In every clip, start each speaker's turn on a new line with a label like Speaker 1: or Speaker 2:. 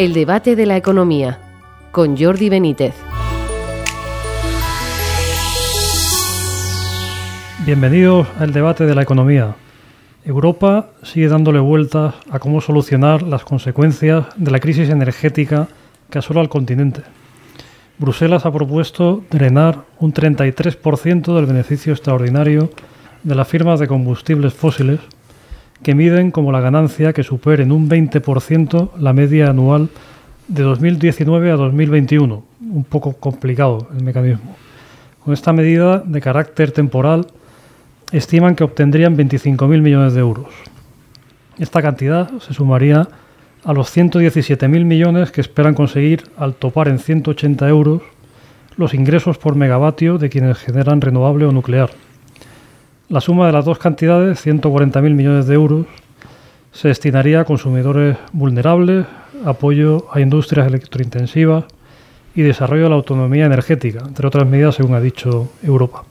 Speaker 1: El debate de la economía con Jordi Benítez.
Speaker 2: Bienvenidos al debate de la economía. Europa sigue dándole vueltas a cómo solucionar las consecuencias de la crisis energética que asola al continente. Bruselas ha propuesto drenar un 33% del beneficio extraordinario de las firmas de combustibles fósiles que miden como la ganancia que supere en un 20% la media anual de 2019 a 2021. Un poco complicado el mecanismo. Con esta medida de carácter temporal, estiman que obtendrían 25.000 millones de euros. Esta cantidad se sumaría a los 117.000 millones que esperan conseguir al topar en 180 euros los ingresos por megavatio de quienes generan renovable o nuclear. La suma de las dos cantidades, 140.000 millones de euros, se destinaría a consumidores vulnerables, apoyo a industrias electrointensivas y desarrollo de la autonomía energética, entre otras medidas, según ha dicho Europa.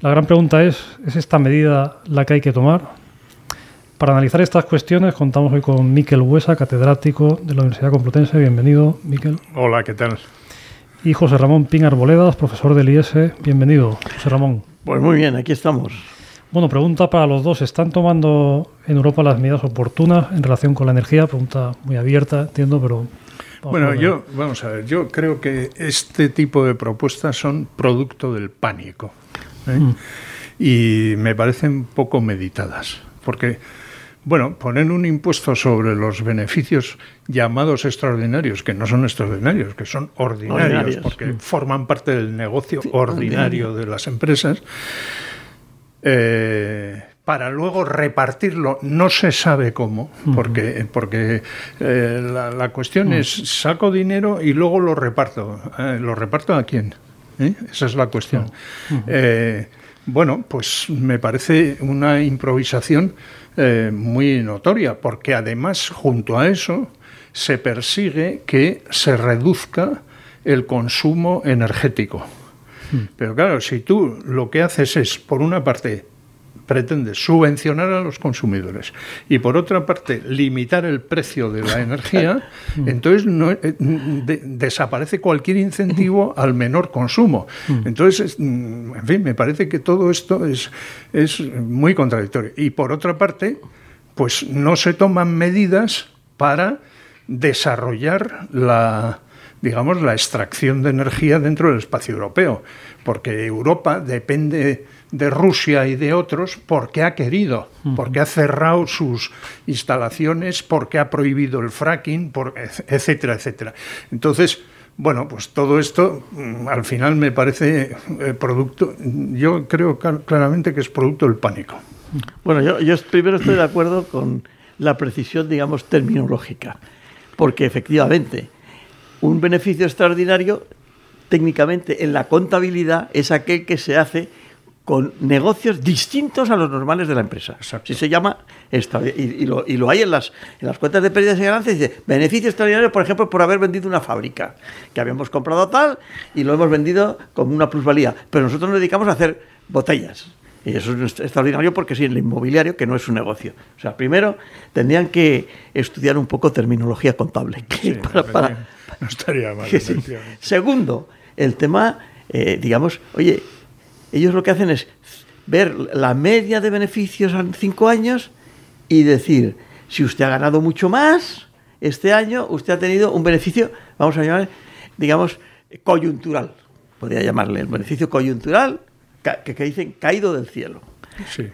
Speaker 2: La gran pregunta es, ¿es esta medida la que hay que tomar? Para analizar estas cuestiones contamos hoy con Miquel Huesa, catedrático de la Universidad Complutense. Bienvenido, Miquel.
Speaker 3: Hola, ¿qué tal?
Speaker 2: Y José Ramón Pin Arboledas, profesor del IES. Bienvenido, José Ramón.
Speaker 4: Pues muy bien, aquí estamos.
Speaker 2: Bueno, pregunta para los dos. ¿Están tomando en Europa las medidas oportunas en relación con la energía? Pregunta muy abierta, entiendo, pero...
Speaker 3: Bueno, yo, vamos a ver, yo creo que este tipo de propuestas son producto del pánico. ¿eh? Mm. Y me parecen poco meditadas. Porque, bueno, poner un impuesto sobre los beneficios llamados extraordinarios, que no son extraordinarios, que son ordinarios, porque mm. forman parte del negocio ordinario de las empresas, eh, para luego repartirlo, no se sabe cómo, porque, porque eh, la, cuestión es saco dinero y luego lo reparto. Eh, ¿Lo reparto a quién? Esa es la cuestión. bueno, pues me parece una improvisación muy notoria, porque además, junto a eso, se persigue que se reduzca el consumo energético. Pero claro, si tú lo que haces es, por una parte, pretendes subvencionar a los consumidores y por otra parte limitar el precio de la energía, entonces no, eh, desaparece cualquier incentivo al menor consumo. Entonces, en fin, me parece que todo esto es, es muy contradictorio. Y por otra parte, pues no se toman medidas para desarrollar la, digamos, la extracción de energía dentro del espacio europeo, porque Europa depende de Rusia y de otros porque ha querido, porque ha cerrado sus instalaciones, porque ha prohibido el fracking, etcétera, etcétera. Entonces, bueno, pues todo esto mm, al final me parece eh, producto, yo creo claramente que es producto del pánico.
Speaker 4: Bueno, yo, yo primero estoy de acuerdo con la precisión, digamos, terminológica, porque efectivamente un beneficio extraordinario, técnicamente en la contabilidad, es aquel que se hace con negocios distintos a los normales de la empresa. Si se llama, y, y, lo, y, lo, hay en las, en las cuentas de pérdidas y ganancias, dice, beneficio extraordinario, por ejemplo, por haber vendido una fábrica, que habíamos comprado tal y lo hemos vendido como una plusvalía, pero nosotros nos dedicamos a hacer botellas. Y eso es extraordinario porque sí, en el inmobiliario, que no es un negocio. O sea, primero tendrían que estudiar un poco terminología contable.
Speaker 3: no estaría mal.
Speaker 4: Segundo, el tema, eh, digamos, oye, ellos lo que hacen es ver la media de beneficios en cinco años y decir, si usted ha ganado mucho más este año, usted ha tenido un beneficio, vamos a llamar, digamos, coyuntural. Podría llamarle el beneficio coyuntural que, dicen caído del cielo.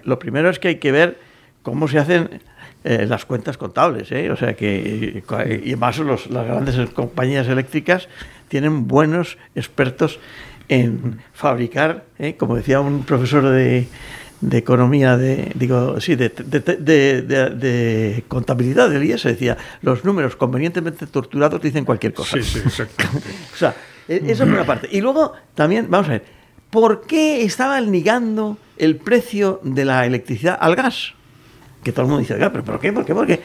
Speaker 4: Lo primero es que hay que ver cómo se hacen eh, las cuentas contables, ¿eh? o sea que y además los, las grandes compañías eléctricas tienen buenos expertos en fabricar, ¿eh? como decía un profesor de, de economía, de, digo, sí, de, de, contabilidad del IES, decía, los números convenientemente torturados dicen cualquier cosa.
Speaker 3: Sí, sí, exacto.
Speaker 4: o sea, e, eso por una parte. Y luego también, vamos a ver, ¿por qué estaban ligando el precio de la electricidad al gas? Que todo el mundo dice, ¿pero por qué? ¿Por qué? ¿Por qué?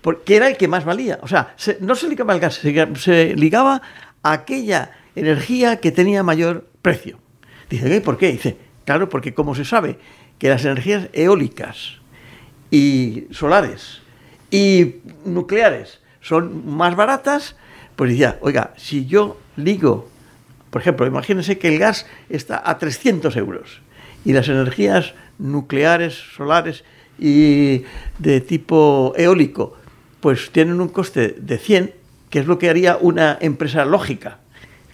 Speaker 4: Porque era el que más valía. O sea, no se ligaba al gas, se, ligaba a aquella energía que tenía mayor precio. Dice, ¿por qué? Dice, claro, porque como se sabe que las energías eólicas y solares y nucleares son más baratas, pues decía, oiga, si yo ligo, por ejemplo, imagínense que el gas está a 300 euros y las energías nucleares, solares y de tipo eólico, pues tienen un coste de 100, que es lo que haría una empresa lógica.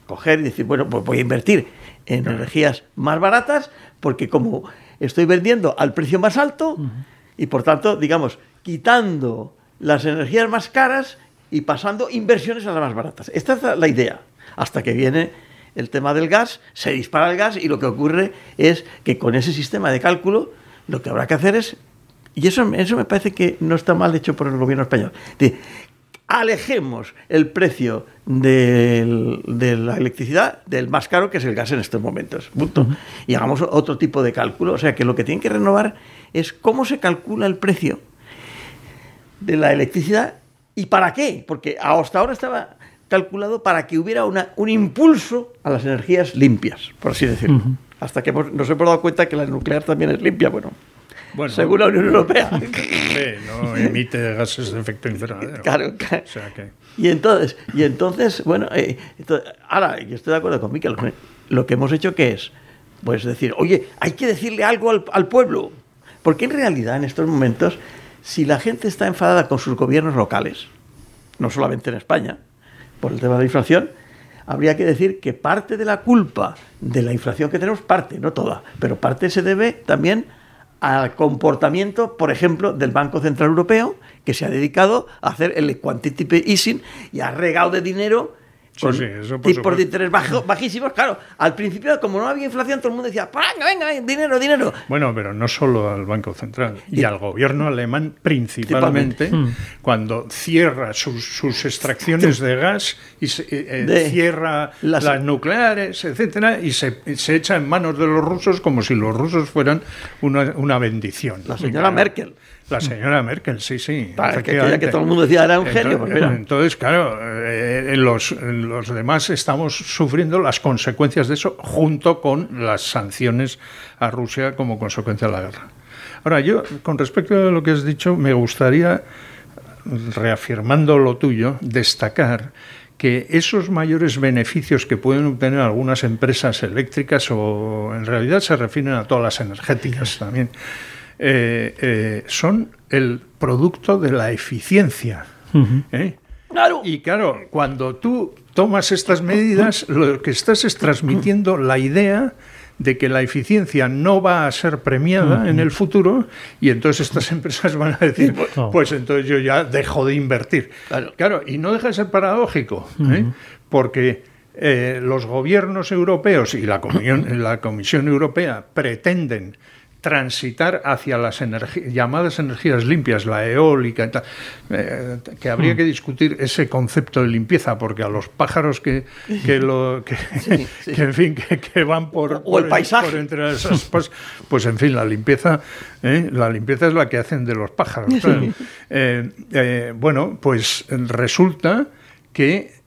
Speaker 4: Coger y decir, bueno, pues voy a invertir en energías más baratas, porque como estoy vendiendo al precio más alto, y por tanto, digamos, quitando las energías más caras y pasando inversiones a las más baratas. Esta es la idea. Hasta que viene el tema del gas, se dispara el gas y lo que ocurre es que con ese sistema de cálculo lo que habrá que hacer es, y eso, eso me parece que no está mal hecho por el gobierno español, de, alejemos el precio de la electricidad del más caro que es el gas en estos momentos. Punto. Y hagamos otro tipo de cálculo. O sea que lo que tienen que renovar es cómo se calcula el precio de la electricidad y para qué. Porque hasta ahora estaba calculado para que hubiera una, un impulso a las energías limpias, por así decirlo. Hasta que nos hemos dado cuenta que la nuclear también es limpia. Bueno, bueno, según la Unión Europea.
Speaker 3: no emite gases de efecto invernadero.
Speaker 4: Claro, claro. Y entonces, y entonces bueno, eh, ahora yo estoy de acuerdo con Miquel. Lo que hemos hecho que es, pues decir, oye, hay que decirle algo al, al pueblo. Porque en realidad en estos momentos, si la gente está enfadada con sus gobiernos locales, no solamente en España, por el tema de la inflación, habría que decir que parte de la culpa de la inflación que tenemos, parte, no toda, pero parte se debe también al comportamiento, por ejemplo, del Banco Central Europeo, que se ha dedicado a hacer el quantitative easing y ha regado de dinero con tipos de interés bajísimos. Claro, al principio, como no había inflación, todo el mundo decía, venga, venga, dinero, dinero.
Speaker 3: Bueno, pero no solo al Banco Central, y, al gobierno alemán principalmente, cuando cierra sus, extracciones de gas y eh, cierra las... nucleares, etcétera, y se, echa en manos de los rusos como si los rusos fueran una, una bendición.
Speaker 4: La señora Merkel.
Speaker 3: La señora Merkel, sí, sí.
Speaker 4: que, que todo el mundo decía era un genio.
Speaker 3: Pues entonces, claro, eh, los, los demás estamos sufriendo las consecuencias de eso junto con las sanciones a Rusia como consecuencia de la guerra. Ahora, yo, con respecto a lo que has dicho, me gustaría, reafirmando lo tuyo, destacar que esos mayores beneficios que pueden obtener algunas empresas eléctricas, o en realidad se refieren a todas las energéticas también, eh, eh, son el producto de la eficiencia. ¿eh? Y claro, cuando tú tomas estas medidas, lo que estás es transmitiendo la idea de que la eficiencia no va a ser premiada en el futuro y entonces estas empresas van a decir, pues entonces yo ya dejo de invertir. Claro, y no deja de ser paradójico, porque los gobiernos europeos y la la Comisión Europea pretenden transitar hacia las llamadas energías limpias, la eólica, eh, que habría que discutir ese concepto de limpieza, porque a los pájaros que, que lo que, en fin que, van por,
Speaker 4: o el paisaje.
Speaker 3: entre esas pues, pues en fin la limpieza ¿eh? la limpieza es la que hacen de los pájaros. Eh, bueno, pues resulta que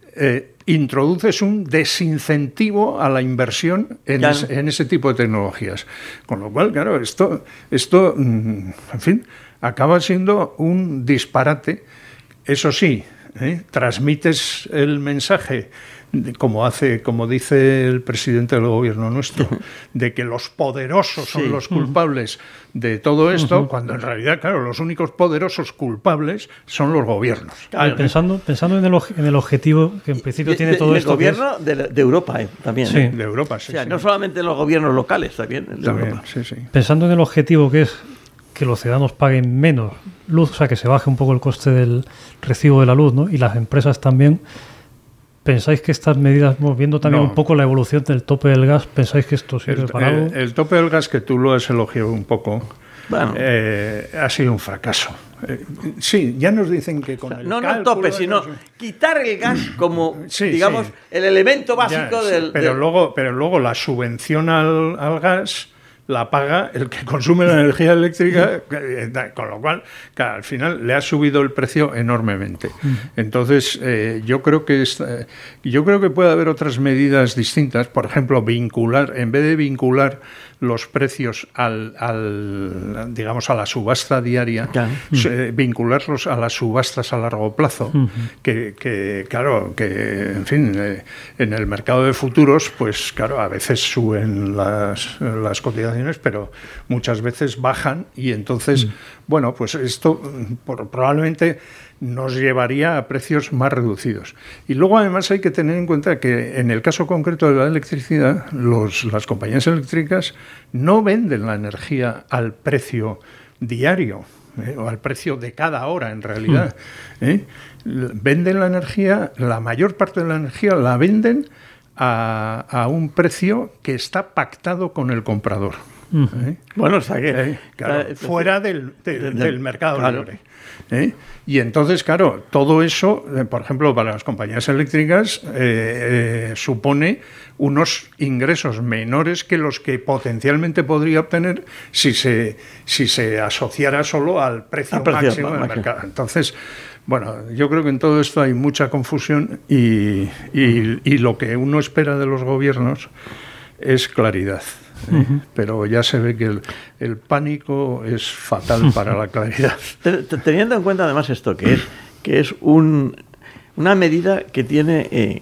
Speaker 3: introduces un desincentivo a la inversión en, ese tipo de tecnologías. Con lo cual, claro, esto, esto, mm, en fin, acaba siendo un disparate. Eso sí, ¿eh? transmites el mensaje como hace, como dice el presidente del gobierno nuestro, de que los poderosos son los culpables de todo esto, cuando en realidad, claro, los únicos poderosos culpables son los gobiernos.
Speaker 2: pensando, pensando en el, en el objetivo que en principio tiene todo esto.
Speaker 4: El gobierno de, Europa eh, también.
Speaker 3: Sí. De Europa, sí.
Speaker 4: O sea, no solamente los gobiernos locales, también. también
Speaker 2: Pensando en el objetivo que es que los ciudadanos paguen menos luz, o sea, que se baje un poco el coste del recibo de la luz, ¿no? Y las empresas también ¿Pensáis que estas medidas, viendo también un poco la evolución del tope del gas, pensáis que esto sirve para algo?
Speaker 3: El, tope del gas, que tú lo has elogiado un poco, eh, ha sido un fracaso. Eh, sí, ya nos dicen que con el
Speaker 4: No, no el tope, sino quitar el gas como, digamos, el elemento básico del...
Speaker 3: Pero, Luego, pero luego la subvención al, al gas la paga el que consume la energía eléctrica, eh, con lo cual, al final le ha subido el precio enormemente. Entonces, eh, yo creo que eh, yo creo que puede haber otras medidas distintas, por ejemplo, vincular, en vez de vincular los precios al, al digamos a la subasta diaria,
Speaker 4: Claro.
Speaker 3: vincularlos a las subastas a largo plazo, que, que, claro, que en fin, eh, en el mercado de futuros, pues claro, a veces suben las, las cotizaciones, pero muchas veces bajan y entonces, bueno, pues esto mm, por- probablemente nos llevaría a precios más reducidos. Y luego además hay que tener en cuenta que en el caso concreto de la electricidad, los, las compañías eléctricas no venden la energía al precio diario. ¿eh? o al precio de cada hora en realidad. ¿eh? L- Venden la energía, la mayor parte de la energía la venden a, a un precio que está pactado con el comprador. ¿Eh?
Speaker 4: Bueno, o sea que...
Speaker 3: Eh, claro,
Speaker 4: está-
Speaker 3: fuera del, de-
Speaker 4: del-
Speaker 3: del mercado
Speaker 4: claro.
Speaker 3: libre. ¿eh? Y entonces, claro, todo eso, por ejemplo, para las compañías eléctricas, supone unos ingresos menores que los que potencialmente podría obtener si se, si se asociara solo al precio, máximo del mercado. Entonces, bueno, yo creo que en todo esto hay mucha confusión y, y- y lo que uno espera de los gobiernos es claridad. ¿Eh? Pero ya se ve que el, el pánico es fatal para la claridad.
Speaker 4: Te- te- Teniendo en cuenta además esto, que es, que es un, una medida que tiene eh,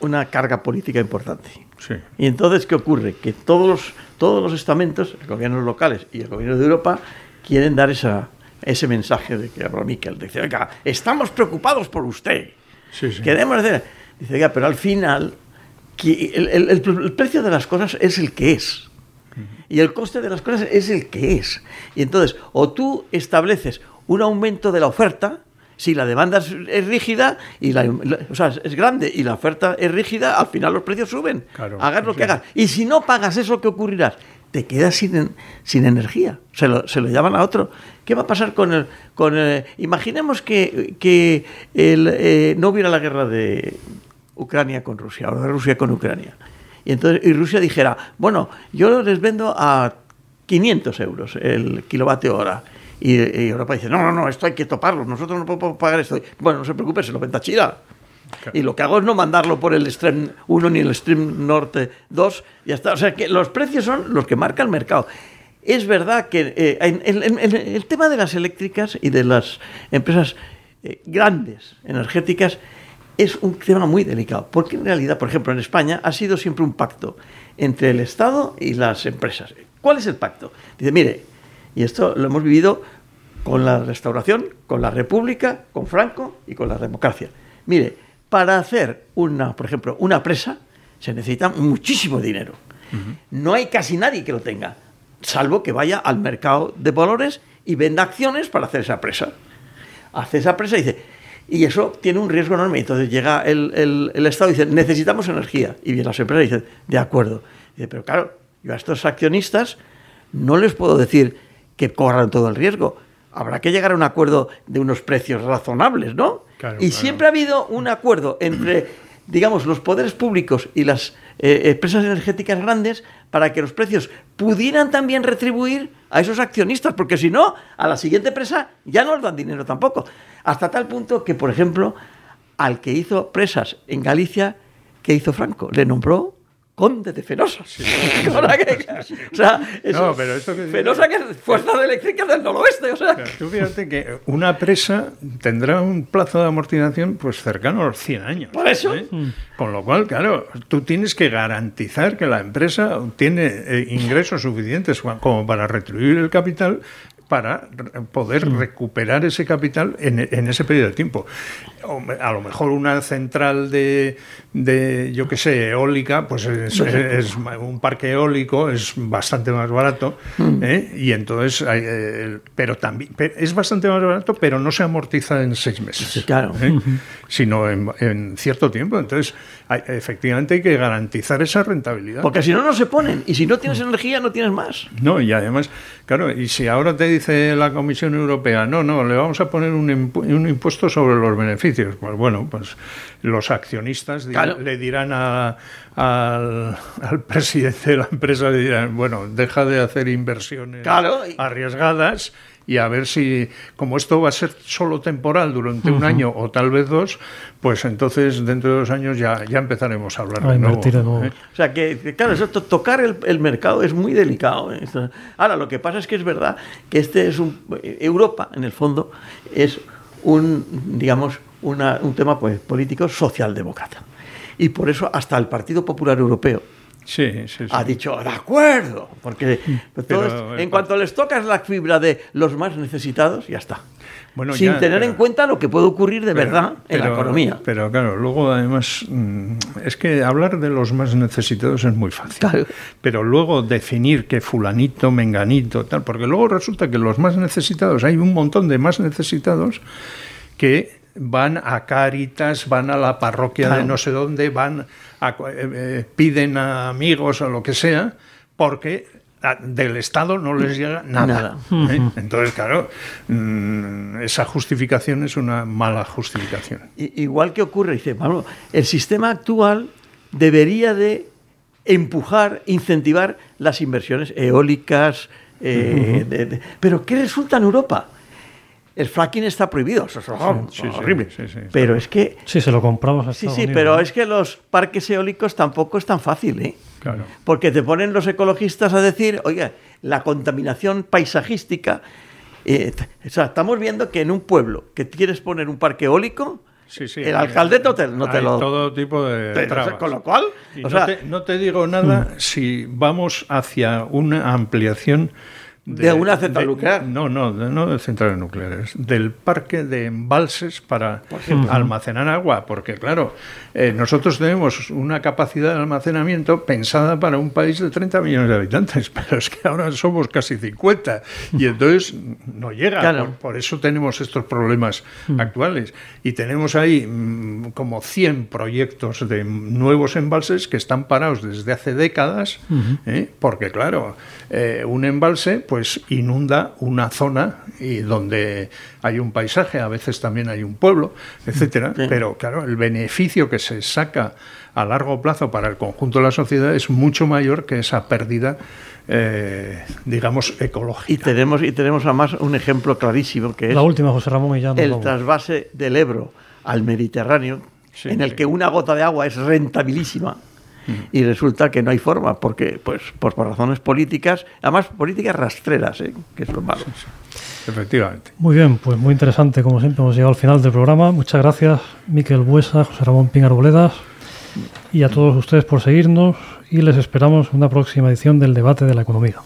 Speaker 4: una carga política importante.
Speaker 3: Sí.
Speaker 4: Y entonces, ¿qué ocurre? Que todos los, todos los estamentos, los gobiernos locales y el gobierno de Europa, quieren dar esa, ese mensaje de que habla Miquel. Dice, oiga, estamos preocupados por usted.
Speaker 3: Sí, sí.
Speaker 4: Queremos hacer... Dice, oiga, pero al final, que el, el- precio de las cosas es el que es. Y el coste de las cosas es el que es. Y entonces, o tú estableces un aumento de la oferta, si la demanda es, rígida, y la, la- o sea, es grande y la oferta es rígida, al final los precios suben.
Speaker 3: Claro,
Speaker 4: hagas lo
Speaker 3: sí.
Speaker 4: que hagas. Y si no pagas eso, ¿qué ocurrirá? Te quedas sin, sin energía. Se lo, se lo llaman a otro. ¿Qué va a pasar con el... Con el- imaginemos que, que el, eh, no hubiera la guerra de Ucrania con Rusia, o de Rusia con Ucrania. Y entonces y Rusia dijera, bueno, yo les vendo a 500 euros el kilovatio hora. Y, y Europa dice, no, no, no, esto hay que toparlo, nosotros no podemos pagar esto. Bueno, no se preocupe, se lo venta China. Y lo que hago es no mandarlo por el Stream 1 ni el Stream Norte 2, y ya está. O sea que los precios son los que marca el mercado. Es verdad que eh, en- en- en el tema de las eléctricas y de las empresas eh, grandes energéticas es un tema muy delicado, porque en realidad, por ejemplo, en España ha sido siempre un pacto entre el Estado y las empresas. ¿Cuál es el pacto? Dice, mire, y esto lo hemos vivido con la restauración, con la República, con Franco y con la democracia. Mire, para hacer una, por ejemplo, una presa se necesita muchísimo dinero. No hay casi nadie que lo tenga, salvo que vaya al mercado de valores y venda acciones para hacer esa presa. Hace esa presa y dice, y eso tiene un riesgo enorme. Entonces llega el, el- el Estado y dice, necesitamos energía. Y las empresas dicen, de acuerdo. Dice, pero claro, yo a estos accionistas no les puedo decir que corran todo el riesgo. Habrá que llegar a un acuerdo de unos precios razonables, ¿no?
Speaker 3: Claro,
Speaker 4: y
Speaker 3: claro.
Speaker 4: siempre ha habido un acuerdo entre, digamos, los poderes públicos y las eh, empresas energéticas grandes para que los precios pudieran también retribuir a esos accionistas, porque si no, a la siguiente empresa ya no les dan dinero tampoco. Hasta tal punto que, por ejemplo, al que hizo presas en Galicia, ¿qué hizo Franco? Le nombró conde de Fenosa. O sea, eso-
Speaker 3: No, pero esto que-
Speaker 4: Fenosa que es fuerza eléctrica del noroeste. O sea,
Speaker 3: Pero tú fíjate que una presa tendrá un plazo de amortización pues cercano a los 100 años.
Speaker 4: Por eso.
Speaker 3: ¿eh? Con lo cual, claro, tú tienes que garantizar que la empresa tiene eh, ingresos suficientes como para retribuir el capital para poder recuperar ese capital en, en ese periodo de tiempo. A lo mejor una central de, de yo qué sé, eólica, pues es, un parque eólico es bastante más barato, ¿eh? y entonces, eh, pero también es bastante más barato, pero no se amortiza en seis meses,
Speaker 4: Sí, claro.
Speaker 3: ¿eh? sino en, en cierto tiempo. Entonces, hay- efectivamente hay que garantizar esa rentabilidad.
Speaker 4: porque si no, no se ponen. Y si no tienes energía, no tienes más.
Speaker 3: No, y además, claro, y si ahora te dice la Comisión Europea, no, no, le vamos a poner un, impu- un impuesto sobre los beneficios, pues bueno, pues los accionistas
Speaker 4: Claro.
Speaker 3: le dirán a- al, al presidente de la empresa, le dirán, bueno, deja de hacer inversiones
Speaker 4: Claro,
Speaker 3: arriesgadas y a ver si, como esto va a ser solo temporal durante un año o tal vez dos, pues entonces dentro de dos años ya, ya empezaremos a hablar
Speaker 2: A
Speaker 3: de nuevo.
Speaker 2: de nuevo.
Speaker 3: ¿eh?
Speaker 4: O sea, que, claro, eso, to- tocar el, el mercado es muy delicado. ¿eh? Ahora, lo que pasa es que es verdad que este es un... Europa, en el fondo, es un, digamos, una- un tema pues, político socialdemócrata. Y por eso hasta el Partido Popular Europeo
Speaker 3: Sí, sí, sí.
Speaker 4: ha dicho, de acuerdo, porque todo
Speaker 3: Pero,
Speaker 4: esto-
Speaker 3: eh,
Speaker 4: en cuanto les tocas la fibra de los más necesitados, ya está.
Speaker 3: Bueno,
Speaker 4: Sin
Speaker 3: ya,
Speaker 4: tener
Speaker 3: pero-
Speaker 4: en cuenta lo que puede ocurrir de verdad en la economía.
Speaker 3: Pero claro, luego además mm, es que hablar de los más necesitados es muy fácil.
Speaker 4: Claro.
Speaker 3: Pero luego definir que fulanito, menganito, tal, porque luego resulta que los más necesitados, hay un montón de más necesitados que van a Cáritas, van a la parroquia
Speaker 4: Claro.
Speaker 3: de no sé dónde, van a, eh, eh, piden a amigos o lo que sea, porque del Estado no les llega nada. ¿eh? Entonces, claro, mm, esa justificación es una mala justificación.
Speaker 4: Igual que ocurre, dice, Pablo, el sistema actual debería de empujar, incentivar las inversiones eólicas, eh, de- de- pero ¿qué resulta en Europa? El fracking está prohibido, eso es horror-
Speaker 3: Sí, sí,
Speaker 4: horrible.
Speaker 3: sí, sí,
Speaker 4: pero es que,
Speaker 2: Sí, se lo compramos a
Speaker 4: sí, sí,
Speaker 2: Unidos,
Speaker 4: pero
Speaker 2: ¿no?
Speaker 4: es que los parques eólicos tampoco es tan fácil, ¿eh?
Speaker 3: Claro.
Speaker 4: Porque te ponen los ecologistas a decir, oye, la contaminación paisajística. eh, o sea, estamos viendo que en un pueblo que quieres poner un parque eólico,
Speaker 3: Sí, sí,
Speaker 4: el
Speaker 3: hay-
Speaker 4: alcalde no te, no te
Speaker 3: hay
Speaker 4: lo.
Speaker 3: todo tipo de
Speaker 4: te-
Speaker 3: trabas.
Speaker 4: con lo cual, o
Speaker 3: no,
Speaker 4: sea,
Speaker 3: te, no te digo nada si vamos hacia una ampliación
Speaker 4: De una central
Speaker 3: de-
Speaker 4: nuclear.
Speaker 3: No, no, de- no de centrales nucleares, del parque de embalses para almacenar agua, porque claro, eh, nosotros tenemos una capacidad de almacenamiento pensada para un país de 30 millones de habitantes, pero es que ahora somos casi 50 y entonces no llega.
Speaker 4: Claro.
Speaker 3: Por, por eso tenemos estos problemas actuales. Y tenemos ahí mm, como 100 proyectos de nuevos embalses que están parados desde hace décadas, ¿eh? porque claro, eh, un embalse pues inunda una zona y donde hay un paisaje, a veces también hay un pueblo, etcétera.
Speaker 4: Sí.
Speaker 3: Pero claro, el beneficio que se saca a largo plazo para el conjunto de la sociedad es mucho mayor que esa pérdida, eh, digamos, ecológica.
Speaker 4: y tenemos, y tenemos además un ejemplo clarísimo que es
Speaker 2: La última, José Ramón, y ya nos
Speaker 4: el
Speaker 2: vamos.
Speaker 4: trasvase del Ebro al Mediterráneo,
Speaker 3: Sí,
Speaker 4: en el que una gota de agua es rentabilísima. Y resulta que no hay forma, porque, pues, por, por razones políticas, además políticas rastreras, ¿eh? que es lo malo.
Speaker 3: Efectivamente.
Speaker 2: Muy bien, pues muy interesante, como siempre, hemos llegado al final del programa. Muchas gracias, Miquel Buesa, José Ramón Pín Arboledas, y a todos ustedes por seguirnos, y les esperamos en una próxima edición del debate de la economía.